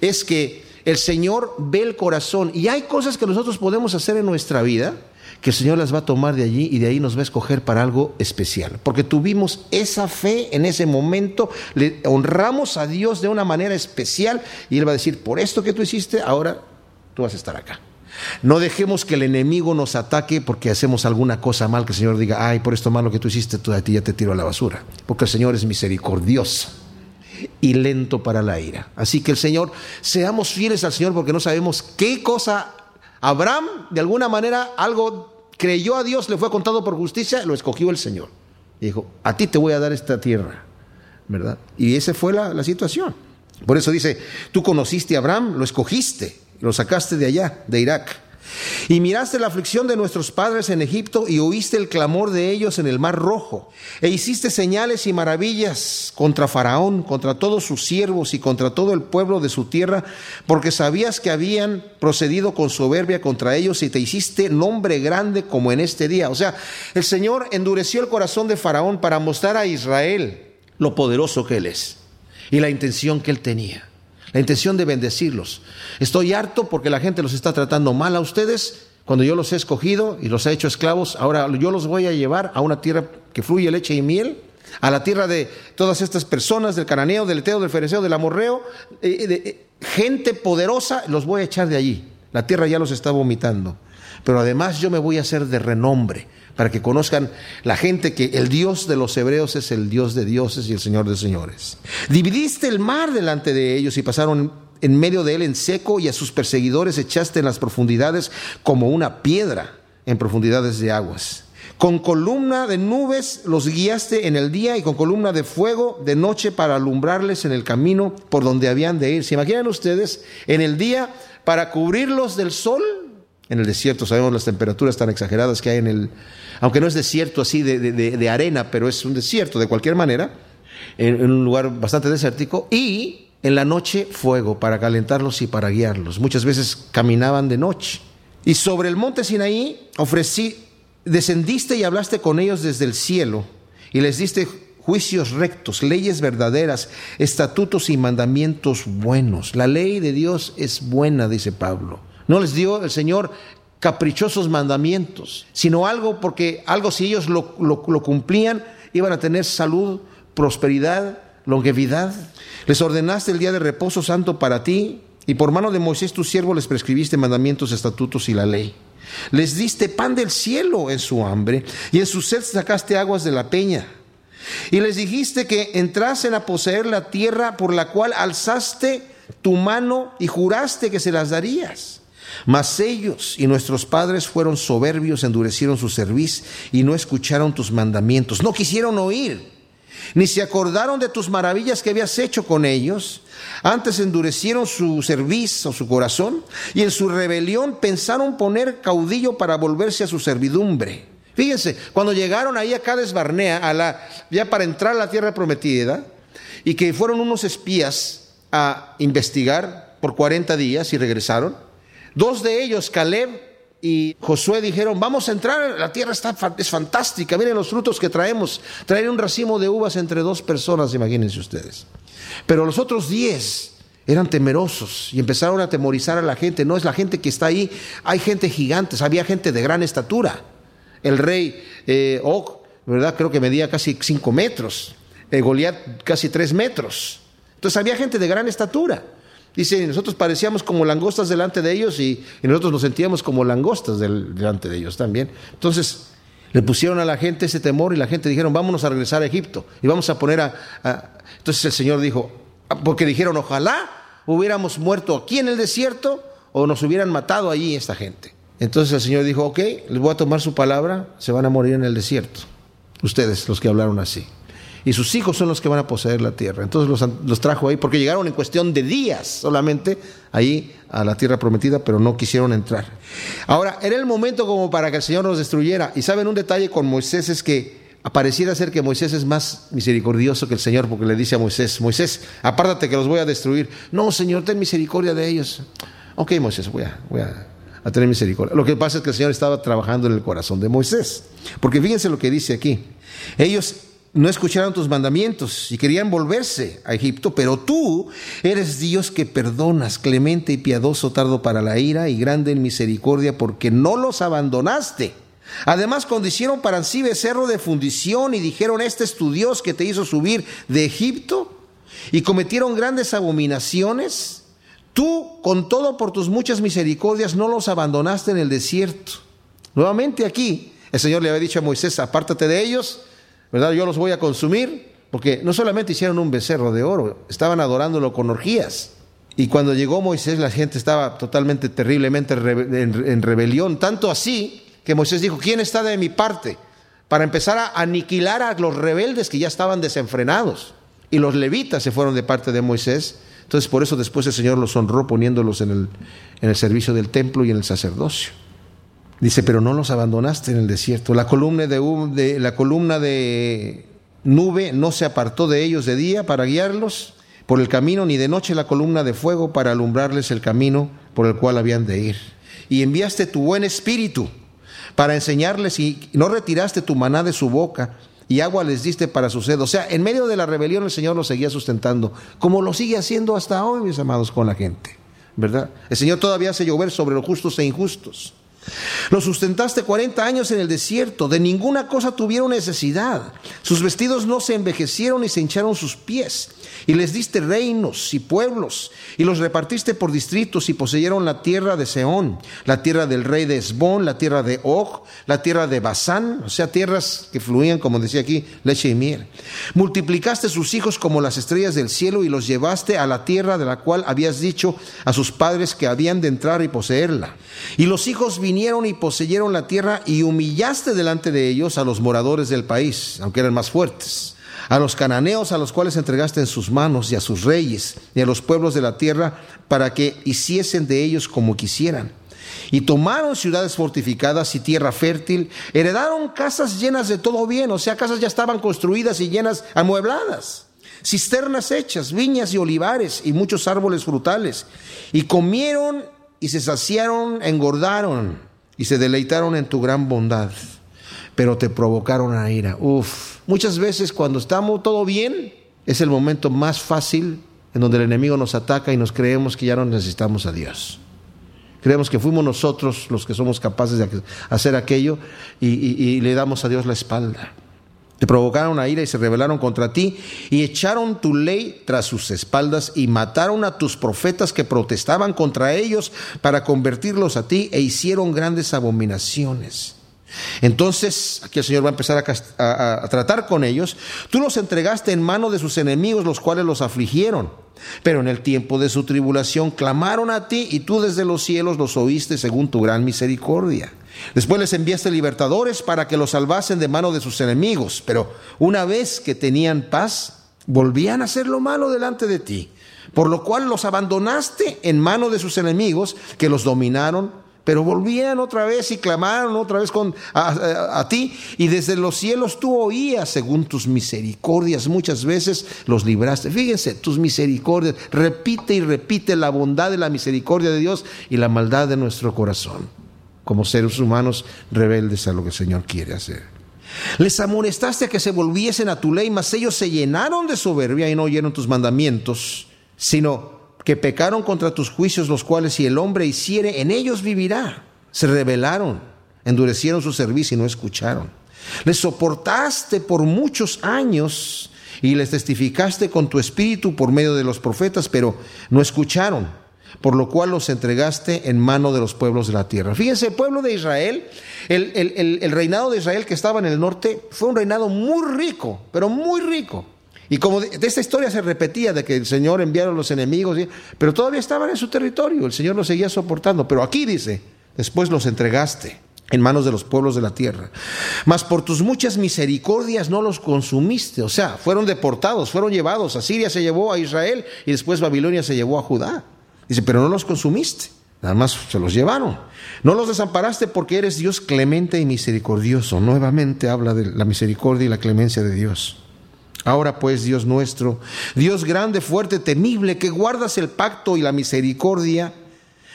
es que el Señor ve el corazón y hay cosas que nosotros podemos hacer en nuestra vida que el Señor las va a tomar de allí y de ahí nos va a escoger para algo especial. Porque tuvimos esa fe en ese momento, le honramos a Dios de una manera especial y Él va a decir, por esto que tú hiciste, ahora tú vas a estar acá. No dejemos que el enemigo nos ataque porque hacemos alguna cosa mal, que el Señor diga, ay, por esto malo que tú hiciste, tú a ti ya te tiro a la basura. Porque el Señor es misericordioso y lento para la ira. Así que el Señor, seamos fieles al Señor porque no sabemos qué cosa Abraham, de alguna manera, algo creyó a Dios, le fue contado por justicia, lo escogió el Señor. Y dijo, a ti te voy a dar esta tierra, ¿verdad? Y esa fue la, la situación. Por eso dice, tú conociste a Abraham, lo escogiste, lo sacaste de allá, de Irak. Y miraste la aflicción de nuestros padres en Egipto y oíste el clamor de ellos en el mar rojo. E hiciste señales y maravillas contra Faraón, contra todos sus siervos y contra todo el pueblo de su tierra, porque sabías que habían procedido con soberbia contra ellos y te hiciste nombre grande como en este día. O sea, el Señor endureció el corazón de Faraón para mostrar a Israel lo poderoso que Él es y la intención que Él tenía la intención de bendecirlos. Estoy harto porque la gente los está tratando mal a ustedes cuando yo los he escogido y los he hecho esclavos. Ahora yo los voy a llevar a una tierra que fluye leche y miel, a la tierra de todas estas personas, del cananeo, del eteo, del fereceo, del amorreo, eh, de, eh, gente poderosa, los voy a echar de allí. La tierra ya los está vomitando. Pero además yo me voy a hacer de renombre para que conozcan la gente que el Dios de los hebreos es el Dios de dioses y el Señor de señores. Dividiste el mar delante de ellos y pasaron en medio de él en seco y a sus perseguidores echaste en las profundidades como una piedra en profundidades de aguas. Con columna de nubes los guiaste en el día y con columna de fuego de noche para alumbrarles en el camino por donde habían de ir. ¿Se imaginan ustedes en el día para cubrirlos del sol? En el desierto sabemos las temperaturas tan exageradas que hay en el, aunque no es desierto así de, arena, pero es un desierto de cualquier manera, en, un lugar bastante desértico, y en la noche fuego para calentarlos y para guiarlos. Muchas veces caminaban de noche. Y sobre el monte Sinaí ofrecí, descendiste y hablaste con ellos desde el cielo, y les diste juicios rectos, leyes verdaderas, estatutos y mandamientos buenos. La ley de Dios es buena, dice Pablo. No les dio el Señor caprichosos mandamientos, sino algo porque algo si ellos lo, cumplían, iban a tener salud, prosperidad, longevidad. Les ordenaste el día de reposo santo para ti, y por mano de Moisés tu siervo les prescribiste mandamientos, estatutos y la ley. Les diste pan del cielo en su hambre, y en su sed sacaste aguas de la peña. Y les dijiste que entrasen a poseer la tierra por la cual alzaste tu mano y juraste que se las darías. Mas ellos y nuestros padres fueron soberbios, endurecieron su cerviz y no escucharon tus mandamientos, no quisieron oír, ni se acordaron de tus maravillas que habías hecho con ellos. Antes endurecieron su cerviz o su corazón y en su rebelión pensaron poner caudillo para volverse a su servidumbre. Fíjense, cuando llegaron ahí a Cades Barnea, a la, ya para entrar a la tierra prometida, y que fueron unos espías a investigar por 40 días y regresaron, Dos de ellos, Caleb y Josué, dijeron, vamos a entrar, la tierra está, es fantástica, miren los frutos que traemos. Traer un racimo de uvas entre dos personas, imagínense ustedes. Pero los otros diez eran temerosos y empezaron a temorizar a la gente. No es la gente que está ahí, hay gente gigante, había gente de gran estatura. El rey eh, Og, ¿verdad? Creo que medía casi cinco metros. Eh, Goliat casi tres metros. Entonces había gente de gran estatura. Dice, nosotros parecíamos como langostas delante de ellos y, nosotros nos sentíamos como langostas delante de ellos también. Entonces, le pusieron a la gente ese temor y la gente dijeron, vámonos a regresar a Egipto y vamos a poner a... Entonces el Señor dijo, ah, porque dijeron, ojalá hubiéramos muerto aquí en el desierto o nos hubieran matado allí esta gente. Entonces el Señor dijo, ok, les voy a tomar su palabra, se van a morir en el desierto. Ustedes, los que hablaron así y sus hijos son los que van a poseer la tierra. Entonces los, trajo ahí porque llegaron en cuestión de días solamente ahí a la tierra prometida, pero no quisieron entrar. Ahora, era el momento como para que el Señor los destruyera. Y saben un detalle con Moisés es que apareciera ser que Moisés es más misericordioso que el Señor porque le dice a Moisés, Moisés, apártate que los voy a destruir. No, Señor, ten misericordia de ellos. Ok, Moisés, voy a, voy a tener misericordia. Lo que pasa es que el Señor estaba trabajando en el corazón de Moisés. Porque fíjense lo que dice aquí. Ellos no escucharon tus mandamientos y querían volverse a Egipto, pero tú eres Dios que perdonas, clemente y piadoso, tardo para la ira y grande en misericordia, porque no los abandonaste. Además, cuando hicieron para sí becerro de fundición y dijeron, este es tu Dios que te hizo subir de Egipto, y cometieron grandes abominaciones, tú, con todo por tus muchas misericordias, no los abandonaste en el desierto. Nuevamente aquí, el Señor le había dicho a Moisés, apártate de ellos, ¿verdad? Yo los voy a consumir, porque no solamente hicieron un becerro de oro, estaban adorándolo con orgías. Y cuando llegó Moisés, la gente estaba totalmente, terriblemente en rebelión, tanto así que Moisés dijo, ¿quién está de mi parte? Para empezar a aniquilar a los rebeldes que ya estaban desenfrenados. Y los levitas se fueron de parte de Moisés Entonces por eso después el Señor los honró poniéndolos en el, en el servicio del templo y en el sacerdocio. Dice, pero no los abandonaste en el desierto. La columna de, la columna de nube no se apartó de ellos de día para guiarlos por el camino, ni de noche la columna de fuego para alumbrarles el camino por el cual habían de ir. Y enviaste tu buen espíritu para enseñarles y no retiraste tu maná de su boca y agua les diste para su sed. O sea, en medio de la rebelión el Señor los seguía sustentando, como lo sigue haciendo hasta hoy, mis amados, con la gente. ¿Verdad? El Señor todavía hace llover sobre los justos e injustos. Los sustentaste 40 años en el desierto, de ninguna cosa tuvieron necesidad. Sus vestidos no se envejecieron y se hincharon sus pies. Y les diste reinos y pueblos, y los repartiste por distritos y poseyeron la tierra de Seón, la tierra del rey de Esbón, la tierra de Og, la tierra de Basán, o sea, tierras que fluían, como decía aquí, leche y miel. Multiplicaste sus hijos como las estrellas del cielo y los llevaste a la tierra de la cual habías dicho a sus padres que habían de entrar y poseerla. Y los hijos vinieron y poseyeron la tierra y humillaste delante de ellos a los moradores del país, aunque eran más fuertes a los cananeos a los cuales entregaste en sus manos y a sus reyes y a los pueblos de la tierra para que hiciesen de ellos como quisieran. Y tomaron ciudades fortificadas y tierra fértil, heredaron casas llenas de todo bien, o sea, casas ya estaban construidas y llenas, amuebladas, cisternas hechas, viñas y olivares y muchos árboles frutales. Y comieron y se saciaron, engordaron y se deleitaron en tu gran bondad pero te provocaron a ira. Uf, muchas veces cuando estamos todo bien, es el momento más fácil en donde el enemigo nos ataca y nos creemos que ya no necesitamos a Dios. Creemos que fuimos nosotros los que somos capaces de hacer aquello y, y le damos a Dios la espalda. Te provocaron a ira y se rebelaron contra ti y echaron tu ley tras sus espaldas y mataron a tus profetas que protestaban contra ellos para convertirlos a ti e hicieron grandes abominaciones. Entonces, aquí el Señor va a empezar a, tratar con ellos. Tú los entregaste en mano de sus enemigos, los cuales los afligieron. Pero en el tiempo de su tribulación clamaron a ti y tú desde los cielos los oíste según tu gran misericordia. Después les enviaste libertadores para que los salvasen de mano de sus enemigos. Pero una vez que tenían paz, volvían a hacer lo malo delante de ti. Por lo cual los abandonaste en mano de sus enemigos que los dominaron pero volvían otra vez y clamaron otra vez con, a, ti, y desde los cielos tú oías según tus misericordias. Muchas veces los libraste. Fíjense, tus misericordias. Repite y repite la bondad de la misericordia de Dios y la maldad de nuestro corazón, como seres humanos rebeldes a lo que el Señor quiere hacer. Les amonestaste a que se volviesen a tu ley, mas ellos se llenaron de soberbia y no oyeron tus mandamientos, sino que pecaron contra tus juicios, los cuales si el hombre hiciere, en ellos vivirá. Se rebelaron, endurecieron su servicio y no escucharon. Les soportaste por muchos años y les testificaste con tu espíritu por medio de los profetas, pero no escucharon, por lo cual los entregaste en mano de los pueblos de la tierra. Fíjense, el pueblo de Israel, el, el reinado de Israel que estaba en el norte, fue un reinado muy rico, pero muy rico. Y como de, esta historia se repetía de que el Señor enviaron los enemigos, pero todavía estaban en su territorio, el Señor los seguía soportando. Pero aquí dice, después los entregaste en manos de los pueblos de la tierra. Mas por tus muchas misericordias no los consumiste, o sea, fueron deportados, fueron llevados. Asiria se llevó a Israel y después Babilonia se llevó a Judá. Dice, pero no los consumiste, nada más se los llevaron. No los desamparaste porque eres Dios clemente y misericordioso. Nuevamente habla de la misericordia y la clemencia de Dios. Ahora pues, Dios nuestro, Dios grande, fuerte, temible, que guardas el pacto y la misericordia,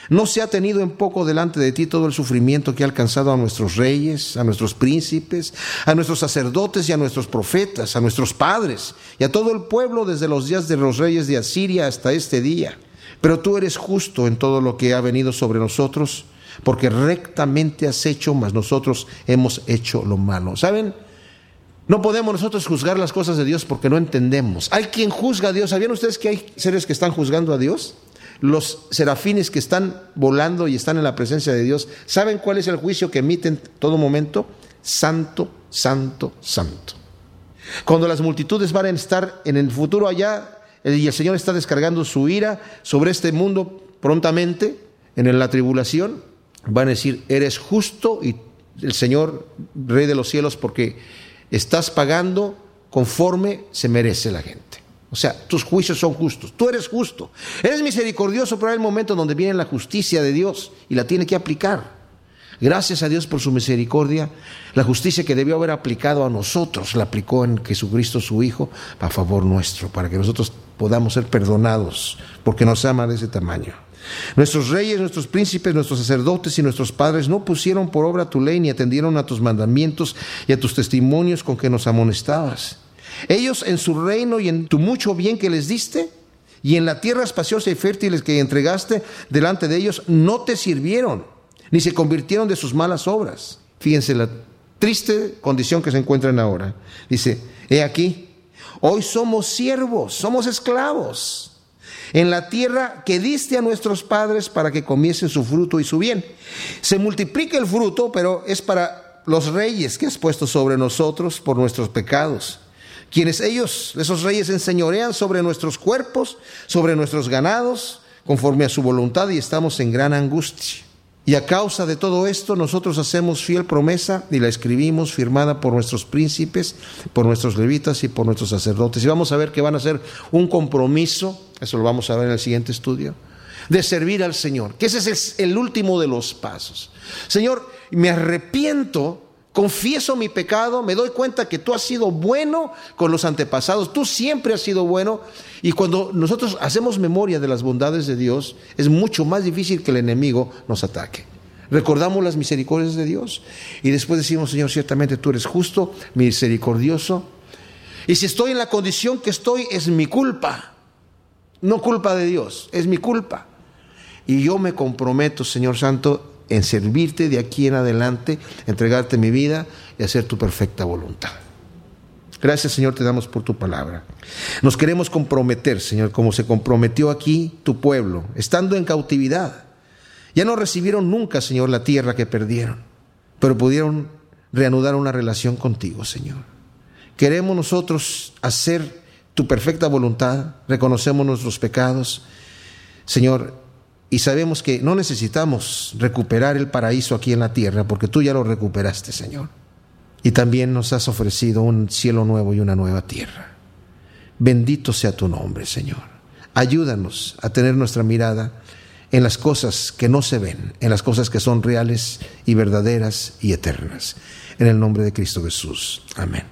no se ha tenido en poco delante de ti todo el sufrimiento que ha alcanzado a nuestros reyes, a nuestros príncipes, a nuestros sacerdotes y a nuestros profetas, a nuestros padres y a todo el pueblo desde los días de los reyes de Asiria hasta este día. Pero tú eres justo en todo lo que ha venido sobre nosotros, porque rectamente has hecho, mas nosotros hemos hecho lo malo. ¿Saben? No podemos nosotros juzgar las cosas de Dios porque no entendemos. Hay quien juzga a Dios. ¿Sabían ustedes que hay seres que están juzgando a Dios? Los serafines que están volando y están en la presencia de Dios, ¿saben cuál es el juicio que emiten en todo momento? Santo, santo, santo. Cuando las multitudes van a estar en el futuro allá y el Señor está descargando su ira sobre este mundo prontamente, en la tribulación, van a decir, eres justo y el Señor, Rey de los cielos, porque estás pagando conforme se merece la gente. O sea, tus juicios son justos. Tú eres justo. Eres misericordioso, pero hay el momento donde viene la justicia de Dios y la tiene que aplicar. Gracias a Dios por su misericordia, la justicia que debió haber aplicado a nosotros la aplicó en Jesucristo su Hijo a favor nuestro, para que nosotros podamos ser perdonados, porque nos ama de ese tamaño. Nuestros reyes, nuestros príncipes, nuestros sacerdotes y nuestros padres no pusieron por obra tu ley ni atendieron a tus mandamientos y a tus testimonios con que nos amonestabas. Ellos en su reino y en tu mucho bien que les diste y en la tierra espaciosa y fértil que entregaste delante de ellos, no te sirvieron ni se convirtieron de sus malas obras. Fíjense la triste condición que se encuentran ahora. Dice, he aquí, hoy somos siervos, somos esclavos en la tierra que diste a nuestros padres para que comiesen su fruto y su bien. Se multiplica el fruto, pero es para los reyes que has puesto sobre nosotros por nuestros pecados, quienes ellos, esos reyes, enseñorean sobre nuestros cuerpos, sobre nuestros ganados, conforme a su voluntad, y estamos en gran angustia. Y a causa de todo esto nosotros hacemos fiel promesa y la escribimos firmada por nuestros príncipes, por nuestros levitas y por nuestros sacerdotes. Y vamos a ver que van a hacer un compromiso, eso lo vamos a ver en el siguiente estudio, de servir al Señor, que ese es el último de los pasos. Señor, me arrepiento confieso mi pecado, me doy cuenta que tú has sido bueno con los antepasados, tú siempre has sido bueno, y cuando nosotros hacemos memoria de las bondades de Dios, es mucho más difícil que el enemigo nos ataque. Recordamos las misericordias de Dios y después decimos, Señor, ciertamente tú eres justo, misericordioso, y si estoy en la condición que estoy, es mi culpa, no culpa de Dios, es mi culpa. Y yo me comprometo, Señor Santo, en servirte de aquí en adelante, entregarte mi vida y hacer tu perfecta voluntad. Gracias Señor te damos por tu palabra. Nos queremos comprometer, Señor, como se comprometió aquí tu pueblo, estando en cautividad. Ya no recibieron nunca, Señor, la tierra que perdieron, pero pudieron reanudar una relación contigo, Señor. Queremos nosotros hacer tu perfecta voluntad, reconocemos nuestros pecados. Señor, y sabemos que no necesitamos recuperar el paraíso aquí en la tierra, porque tú ya lo recuperaste, Señor. Y también nos has ofrecido un cielo nuevo y una nueva tierra. Bendito sea tu nombre, Señor. Ayúdanos a tener nuestra mirada en las cosas que no se ven, en las cosas que son reales y verdaderas y eternas. En el nombre de Cristo Jesús. Amén.